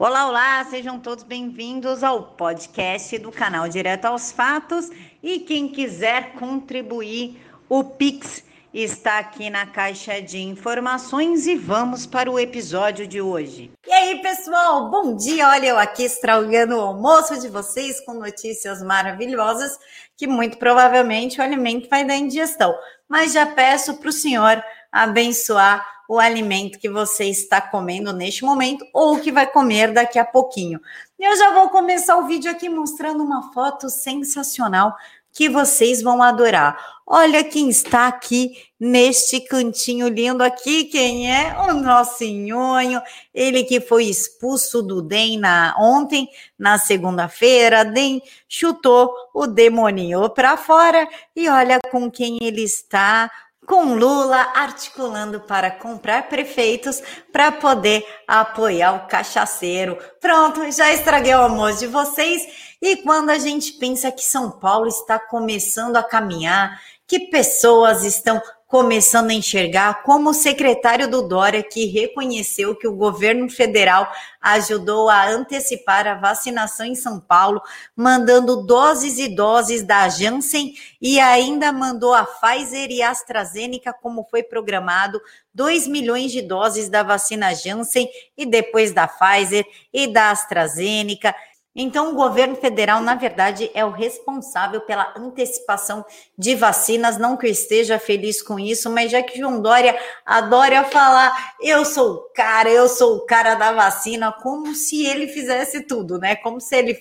Olá, olá, sejam todos bem-vindos ao podcast do canal Direto aos Fatos. E quem quiser contribuir, o Pix está aqui na caixa de informações e vamos para o episódio de hoje. E aí, pessoal, bom dia! Olha, eu aqui estragando o almoço de vocês com notícias maravilhosas que muito provavelmente o alimento vai dar indigestão. Mas já peço para o senhor abençoar o alimento que você está comendo neste momento ou que vai comer daqui a pouquinho. Eu já vou começar o vídeo aqui mostrando uma foto sensacional que vocês vão adorar. Olha quem está aqui neste cantinho lindo aqui, quem é? O nosso nhonho, ele que foi expulso do DEM na, ontem, na segunda-feira, DEM chutou o demoninho para fora e olha com quem ele está, com Lula articulando para comprar prefeitos para poder apoiar o cachaceiro. Pronto, já estraguei o almoço de vocês. E quando a gente pensa que São Paulo está começando a caminhar, que pessoas estão começando a enxergar, como o secretário do Dória, que reconheceu que o governo federal ajudou a antecipar a vacinação em São Paulo, mandando doses e doses da Janssen e ainda mandou a Pfizer e AstraZeneca, como foi programado, 2 milhões de doses da vacina Janssen e depois da Pfizer e da AstraZeneca. Então, o governo federal, na verdade, é o responsável pela antecipação de vacinas. Não que eu esteja feliz com isso, mas já que João Dória adora falar, eu sou o cara, eu sou o cara da vacina, como se ele fizesse tudo, né? Como se ele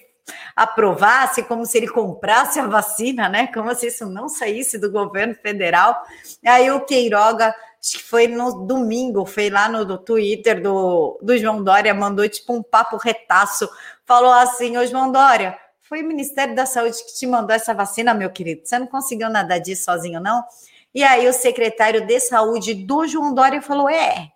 aprovasse, como se ele comprasse a vacina, né? Como se isso não saísse do governo federal. Aí o Queiroga acho que foi no domingo, foi lá no, no Twitter do, do João Dória, mandou tipo um papo retaço, falou assim, ô João Dória, foi o Ministério da Saúde que te mandou essa vacina, meu querido, você não conseguiu nada disso sozinho, não? E aí o secretário de saúde do João Dória falou, é,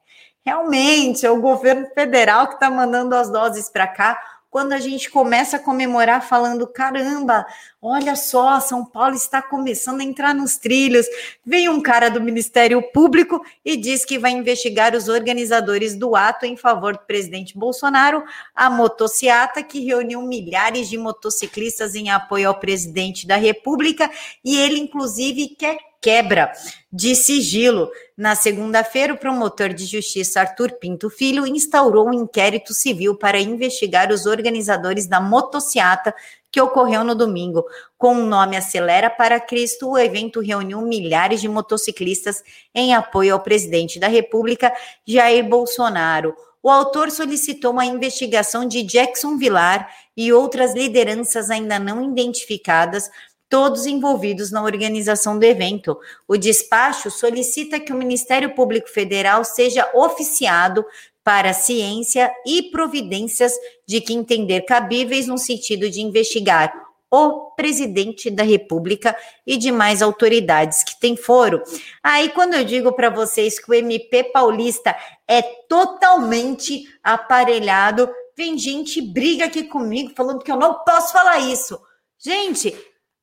realmente, é o governo federal que está mandando as doses para cá, quando a gente começa a comemorar falando: caramba, olha só, São Paulo está começando a entrar nos trilhos. Vem um cara do Ministério Público e diz que vai investigar os organizadores do ato em favor do presidente Bolsonaro, a motociata que reuniu milhares de motociclistas em apoio ao presidente da República e ele, inclusive, quer quebra de sigilo. Na segunda-feira, o promotor de justiça Arthur Pinto Filho instaurou um inquérito civil para investigar os organizadores da motociata que ocorreu no domingo. Com o nome Acelera para Cristo, o evento reuniu milhares de motociclistas em apoio ao presidente da República, Jair Bolsonaro. O autor solicitou uma investigação de Jackson Vilar e outras lideranças ainda não identificadas todos envolvidos na organização do evento. O despacho solicita que o Ministério Público Federal seja oficiado para ciência e providências de que entender cabíveis no sentido de investigar o presidente da República e demais autoridades que tem foro. Aí, quando eu digo para vocês que o MP paulista é totalmente aparelhado, vem gente briga aqui comigo falando que eu não posso falar isso. Gente,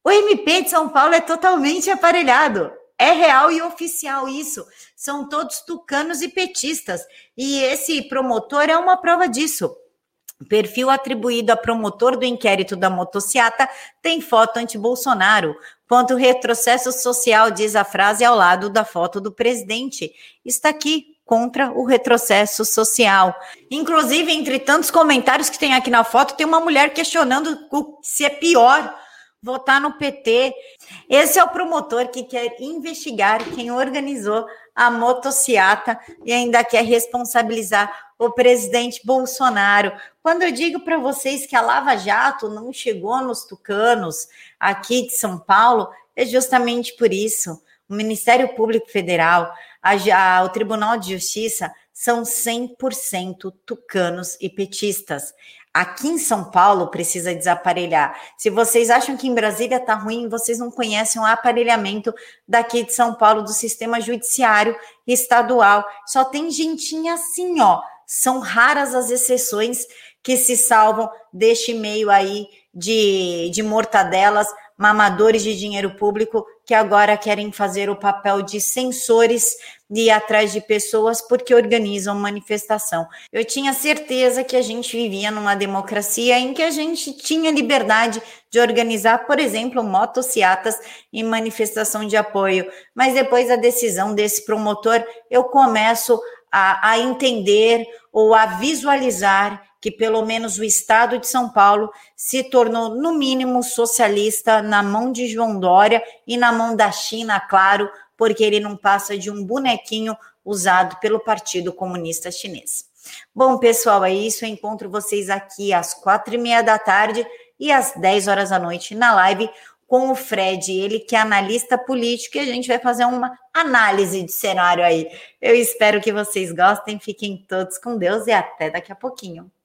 o MP de São Paulo é totalmente aparelhado. É real e oficial isso. São todos tucanos e petistas. E esse promotor é uma prova disso. Perfil atribuído a promotor do inquérito da motociata tem foto anti-Bolsonaro. Quanto retrocesso social, diz a frase ao lado da foto do presidente. Está aqui, contra o retrocesso social. Inclusive, entre tantos comentários que tem aqui na foto, tem uma mulher questionando se é pior votar no PT. Esse é o promotor que quer investigar quem organizou a motociata e ainda quer responsabilizar o presidente Bolsonaro. Quando eu digo para vocês que a Lava Jato não chegou nos tucanos aqui de São Paulo, é justamente por isso. O Ministério Público Federal, a, a, o Tribunal de Justiça são 100% tucanos e petistas. Aqui em São Paulo precisa desaparelhar. Se vocês acham que em Brasília está ruim, vocês não conhecem o aparelhamento daqui de São Paulo do sistema judiciário estadual. Só tem gentinha assim, ó. São raras as exceções que se salvam deste meio aí de, de mortadelas, mamadores de dinheiro público que agora querem fazer o papel de censores de ir atrás de pessoas porque organizam manifestação. Eu tinha certeza que a gente vivia numa democracia em que a gente tinha liberdade de organizar, por exemplo, motociatas em manifestação de apoio, mas depois da decisão desse promotor, eu começo a, a entender ou a visualizar que pelo menos o estado de São Paulo se tornou, no mínimo, socialista na mão de João Dória e na mão da China, claro, porque ele não passa de um bonequinho usado pelo Partido Comunista Chinês. Bom, pessoal, é isso. Eu encontro vocês aqui às quatro e meia da tarde e às dez horas da noite na live com o Fred, ele que é analista político, e a gente vai fazer uma análise de cenário aí. Eu espero que vocês gostem, fiquem todos com Deus e até daqui a pouquinho.